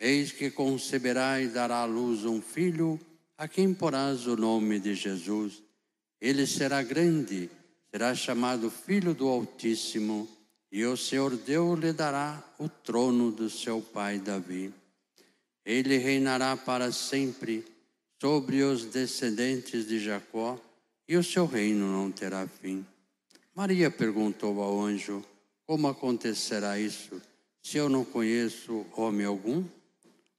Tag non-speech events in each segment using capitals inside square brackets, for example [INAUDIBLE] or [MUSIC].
Eis que conceberá e dará à luz um filho, a quem porás o nome de Jesus. Ele será grande, será chamado Filho do Altíssimo, e o Senhor Deus lhe dará o trono do seu pai Davi. Ele reinará para sempre sobre os descendentes de Jacó e o seu reino não terá fim. Maria perguntou ao anjo: Como acontecerá isso, se eu não conheço homem algum?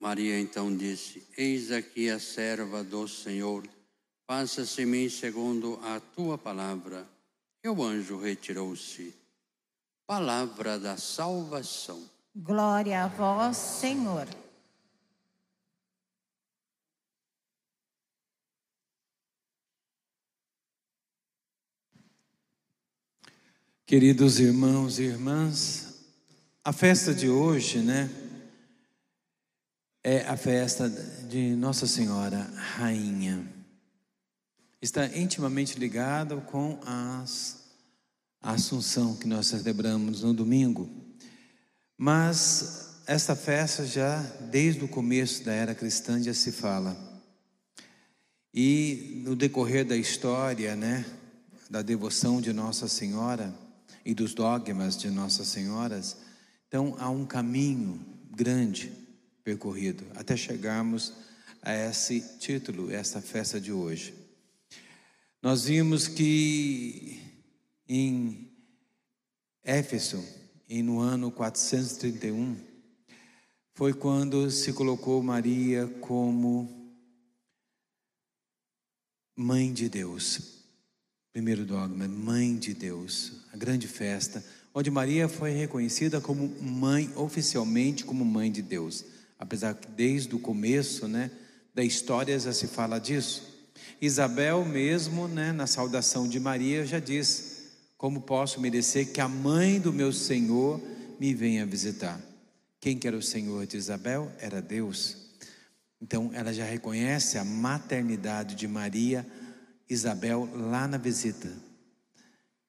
Maria então disse: Eis aqui a serva do Senhor, faça-se mim segundo a tua palavra. E o anjo retirou-se. Palavra da salvação. Glória a vós, Senhor. Queridos irmãos e irmãs, a festa de hoje, né, é a festa de Nossa Senhora Rainha. Está intimamente ligada com as, a Assunção que nós celebramos no domingo. Mas esta festa já, desde o começo da era cristã, já se fala. E no decorrer da história, né, da devoção de Nossa Senhora, e dos dogmas de Nossa Senhora, então há um caminho grande percorrido até chegarmos a esse título, essa festa de hoje. Nós vimos que em Éfeso, e no ano 431, foi quando se colocou Maria como mãe de Deus. Primeiro dogma, mãe de Deus, a grande festa, onde Maria foi reconhecida como mãe, oficialmente como mãe de Deus. Apesar que desde o começo, né, da história já se fala disso. Isabel mesmo, né, na saudação de Maria já diz: "Como posso merecer que a mãe do meu Senhor me venha visitar?" Quem que era o Senhor de Isabel? Era Deus. Então ela já reconhece a maternidade de Maria Isabel lá na visita.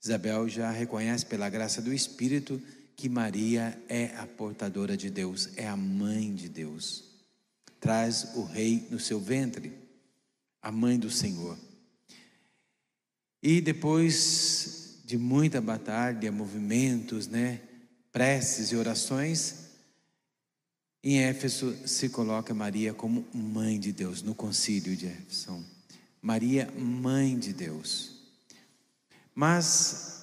Isabel já reconhece pela graça do Espírito que Maria é a portadora de Deus, é a mãe de Deus. Traz o rei no seu ventre, a mãe do Senhor. E depois de muita batalha, movimentos, né, preces e orações, em Éfeso se coloca Maria como mãe de Deus no concílio de Éfeso. Maria, mãe de Deus. Mas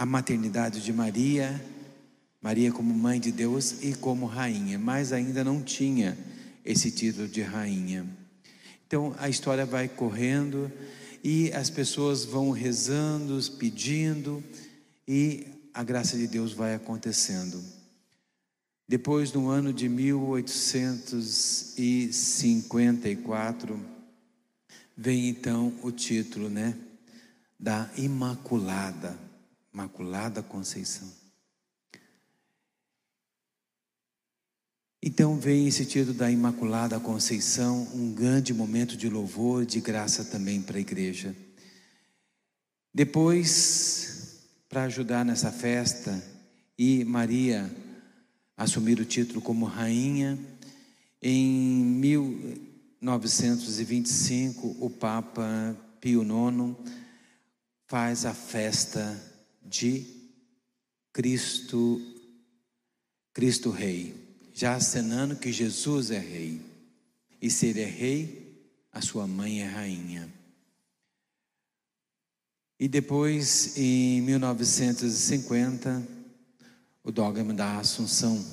a maternidade de Maria, Maria como mãe de Deus e como rainha, mas ainda não tinha esse título de rainha. Então a história vai correndo e as pessoas vão rezando, pedindo e a graça de Deus vai acontecendo. Depois, no ano de 1854, vem então o título, né? Da Imaculada, Imaculada Conceição. Então vem esse título da Imaculada Conceição, um grande momento de louvor, de graça também para a igreja. Depois, para ajudar nessa festa, e Maria assumir o título como rainha, em 1925, o Papa Pio IX faz a festa de Cristo, Cristo Rei já acenando que Jesus é rei. E se ele é rei, a sua mãe é rainha. E depois, em 1950, o dogma da Assunção,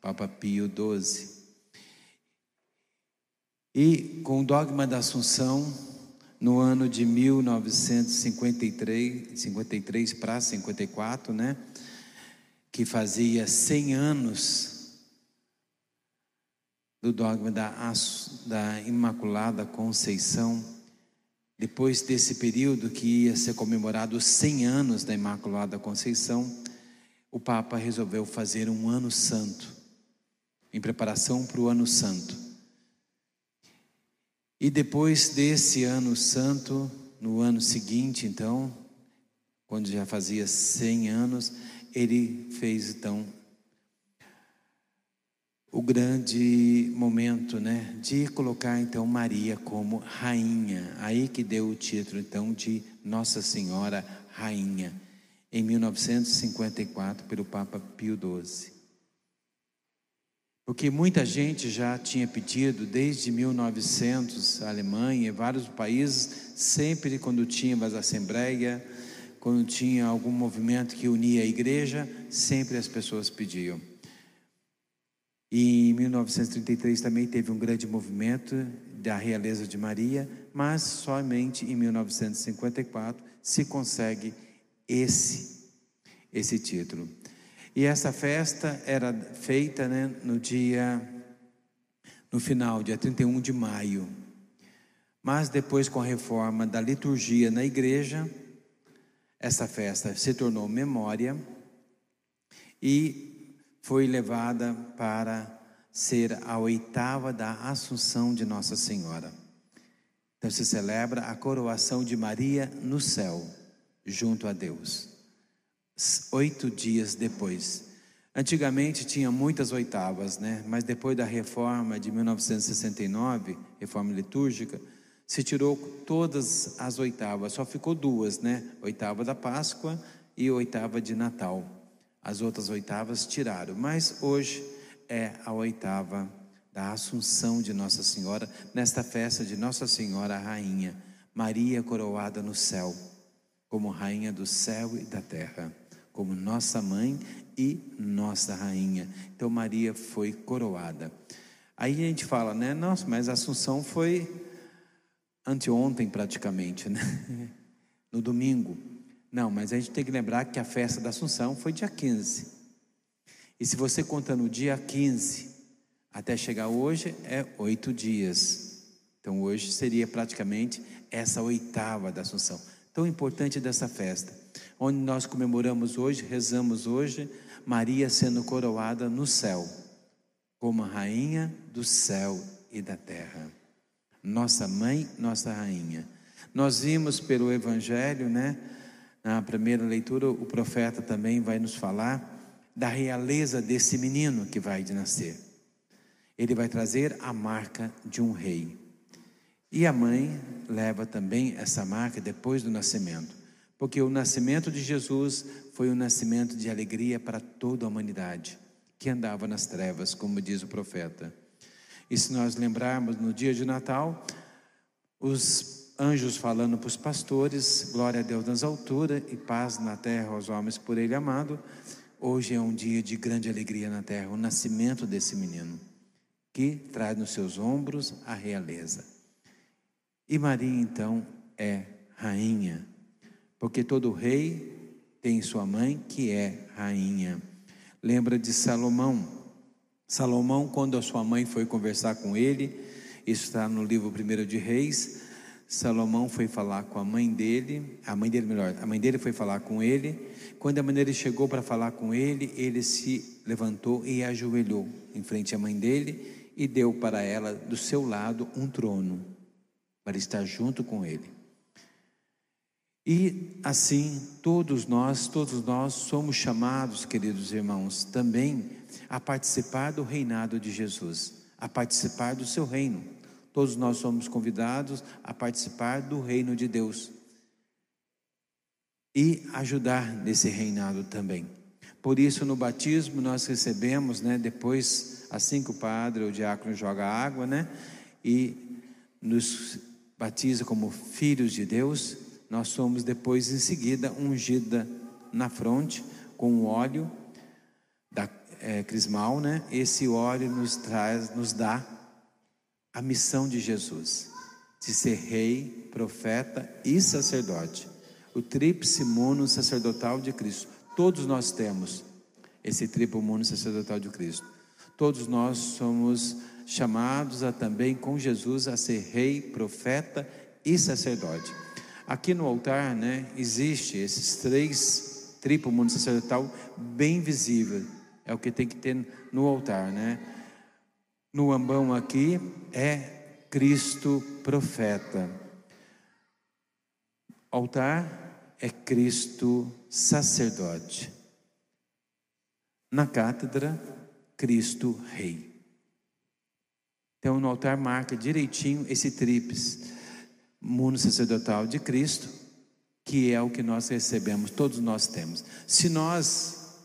Papa Pio XII. E com o dogma da Assunção, no ano de 1953, 53 para 54, né? Que fazia 100 anos do dogma da, da Imaculada Conceição, depois desse período que ia ser comemorado os 100 anos da Imaculada Conceição, o Papa resolveu fazer um ano santo, em preparação para o ano santo. E depois desse ano santo, no ano seguinte, então, quando já fazia 100 anos, ele fez então o grande momento, né, de colocar então Maria como rainha. Aí que deu o título então de Nossa Senhora Rainha, em 1954 pelo Papa Pio XII. Porque muita gente já tinha pedido desde 1900, a Alemanha e vários países, sempre quando tinha as assembleia, quando tinha algum movimento que unia a igreja, sempre as pessoas pediam. E em 1933 também teve um grande movimento da realeza de Maria, mas somente em 1954 se consegue esse esse título. E essa festa era feita né, no dia no final, dia 31 de maio. Mas depois com a reforma da liturgia na igreja, essa festa se tornou memória e foi levada para ser a oitava da Assunção de Nossa Senhora. Então se celebra a coroação de Maria no céu, junto a Deus. Oito dias depois. Antigamente tinha muitas oitavas, né? Mas depois da reforma de 1969, reforma litúrgica, se tirou todas as oitavas, só ficou duas, né? Oitava da Páscoa e oitava de Natal. As outras oitavas tiraram, mas hoje é a oitava da Assunção de Nossa Senhora, nesta festa de Nossa Senhora Rainha, Maria coroada no céu, como Rainha do céu e da terra, como nossa mãe e nossa rainha. Então Maria foi coroada. Aí a gente fala, né? Nossa, mas a Assunção foi anteontem praticamente, né? [LAUGHS] No domingo. Não, mas a gente tem que lembrar que a festa da Assunção foi dia 15. E se você conta no dia 15 até chegar hoje, é oito dias. Então hoje seria praticamente essa oitava da Assunção. Tão importante dessa festa, onde nós comemoramos hoje, rezamos hoje, Maria sendo coroada no céu, como rainha do céu e da terra. Nossa mãe, nossa rainha. Nós vimos pelo Evangelho, né? Na primeira leitura, o profeta também vai nos falar da realeza desse menino que vai de nascer. Ele vai trazer a marca de um rei. E a mãe leva também essa marca depois do nascimento, porque o nascimento de Jesus foi um nascimento de alegria para toda a humanidade que andava nas trevas, como diz o profeta. E se nós lembrarmos no dia de Natal, os anjos falando para os pastores, glória a Deus nas alturas e paz na terra aos homens por ele amado. Hoje é um dia de grande alegria na terra, o nascimento desse menino, que traz nos seus ombros a realeza. E Maria então é rainha, porque todo rei tem sua mãe que é rainha. Lembra de Salomão? Salomão, quando a sua mãe foi conversar com ele, isso está no livro 1 de Reis, Salomão foi falar com a mãe dele, a mãe dele melhor, a mãe dele foi falar com ele. Quando a mãe dele chegou para falar com ele, ele se levantou e ajoelhou em frente à mãe dele e deu para ela do seu lado um trono para estar junto com ele. E assim, todos nós, todos nós somos chamados, queridos irmãos, também a participar do reinado de Jesus, a participar do seu reino. Todos nós somos convidados a participar do reino de Deus e ajudar nesse reinado também. Por isso, no batismo, nós recebemos, né, depois, assim que o padre ou o diácono joga água, né, e nos batiza como filhos de Deus, nós somos depois em seguida ungida na fronte com o óleo da é, crismal, né? Esse óleo nos traz, nos dá a missão de Jesus, de ser rei, profeta e sacerdote. O tríplice mono sacerdotal de Cristo. Todos nós temos esse triplo mono sacerdotal de Cristo. Todos nós somos chamados a também com Jesus a ser rei, profeta e sacerdote. Aqui no altar, né, existe esses três triplo mundo sacerdotal bem visível. É o que tem que ter no altar, né? No ambão aqui é Cristo profeta. Altar é Cristo sacerdote. Na cátedra, Cristo rei. Então, no altar marca direitinho esse tríplice mundo sacerdotal de Cristo, que é o que nós recebemos, todos nós temos. Se nós,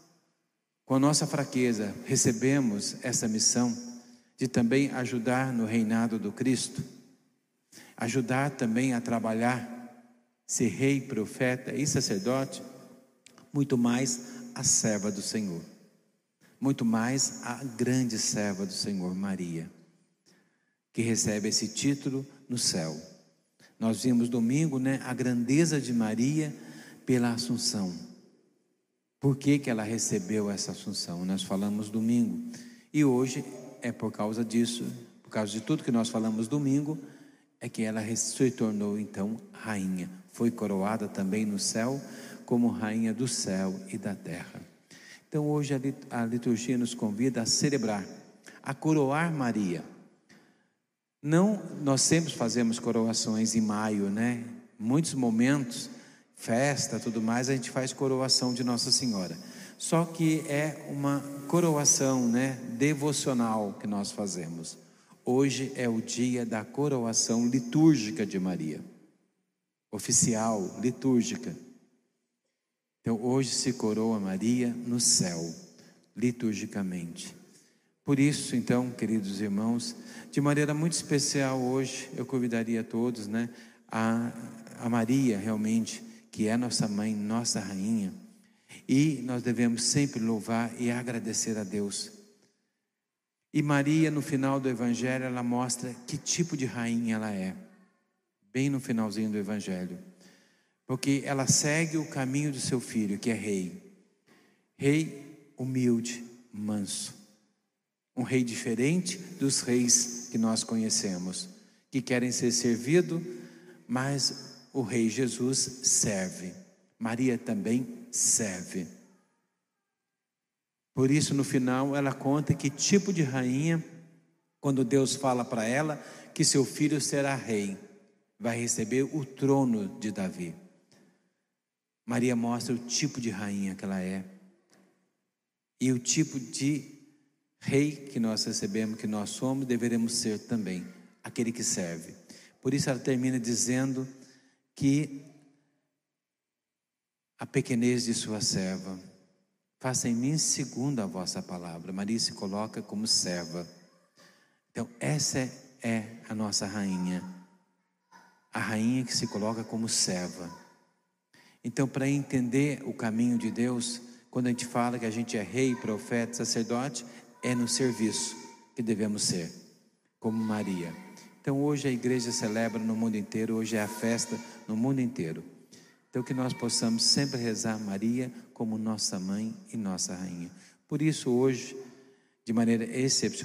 com a nossa fraqueza, recebemos essa missão de também ajudar no reinado do Cristo, ajudar também a trabalhar, ser rei, profeta e sacerdote, muito mais a serva do Senhor, muito mais a grande serva do Senhor, Maria que recebe esse título no céu. Nós vimos domingo, né, a grandeza de Maria pela Assunção. Por que, que ela recebeu essa Assunção? Nós falamos domingo. E hoje é por causa disso, por causa de tudo que nós falamos domingo, é que ela se tornou então rainha. Foi coroada também no céu como rainha do céu e da terra. Então hoje a liturgia nos convida a celebrar, a coroar Maria não, nós sempre fazemos coroações em maio, né? Muitos momentos, festa, tudo mais, a gente faz coroação de Nossa Senhora. Só que é uma coroação, né, devocional que nós fazemos. Hoje é o dia da coroação litúrgica de Maria. Oficial, litúrgica. Então hoje se coroa Maria no céu, liturgicamente. Por isso, então, queridos irmãos, de maneira muito especial hoje, eu convidaria todos, né, a, a Maria realmente, que é nossa mãe, nossa rainha, e nós devemos sempre louvar e agradecer a Deus. E Maria, no final do Evangelho, ela mostra que tipo de rainha ela é, bem no finalzinho do Evangelho, porque ela segue o caminho do seu filho, que é rei, rei humilde, manso um rei diferente dos reis que nós conhecemos, que querem ser servidos, mas o rei Jesus serve. Maria também serve. Por isso, no final, ela conta que tipo de rainha, quando Deus fala para ela que seu filho será rei, vai receber o trono de Davi. Maria mostra o tipo de rainha que ela é e o tipo de Rei que nós recebemos, que nós somos, deveremos ser também aquele que serve. Por isso ela termina dizendo que a pequenez de sua serva, faça em mim segundo a vossa palavra. Maria se coloca como serva. Então, essa é a nossa rainha. A rainha que se coloca como serva. Então, para entender o caminho de Deus, quando a gente fala que a gente é rei, profeta, sacerdote, é no serviço que devemos ser, como Maria. Então hoje a igreja celebra no mundo inteiro, hoje é a festa no mundo inteiro. Então que nós possamos sempre rezar Maria como nossa mãe e nossa rainha. Por isso hoje, de maneira excepcional,